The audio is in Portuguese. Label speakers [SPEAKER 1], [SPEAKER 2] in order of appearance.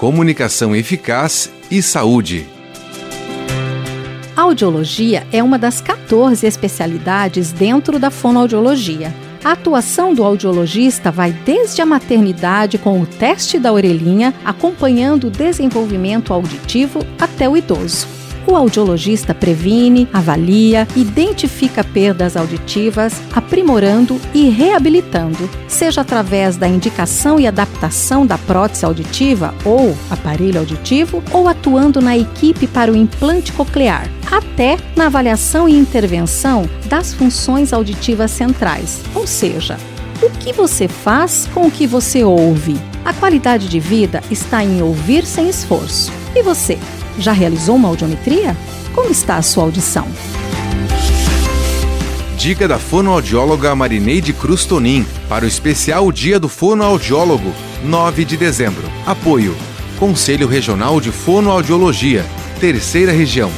[SPEAKER 1] comunicação eficaz e saúde.
[SPEAKER 2] Audiologia é uma das 14 especialidades dentro da fonoaudiologia. A atuação do audiologista vai desde a maternidade com o teste da orelhinha, acompanhando o desenvolvimento auditivo até o idoso. O audiologista previne, avalia, identifica perdas auditivas, aprimorando e reabilitando, seja através da indicação e adaptação da prótese auditiva ou aparelho auditivo, ou atuando na equipe para o implante coclear, até na avaliação e intervenção das funções auditivas centrais, ou seja, o que você faz com o que você ouve. A qualidade de vida está em ouvir sem esforço. E você? Já realizou uma audiometria? Como está a sua audição?
[SPEAKER 1] Dica da fonoaudióloga Marineide Cruz Tonin para o especial Dia do Fonoaudiólogo, 9 de dezembro. Apoio: Conselho Regional de Fonoaudiologia, Terceira Região.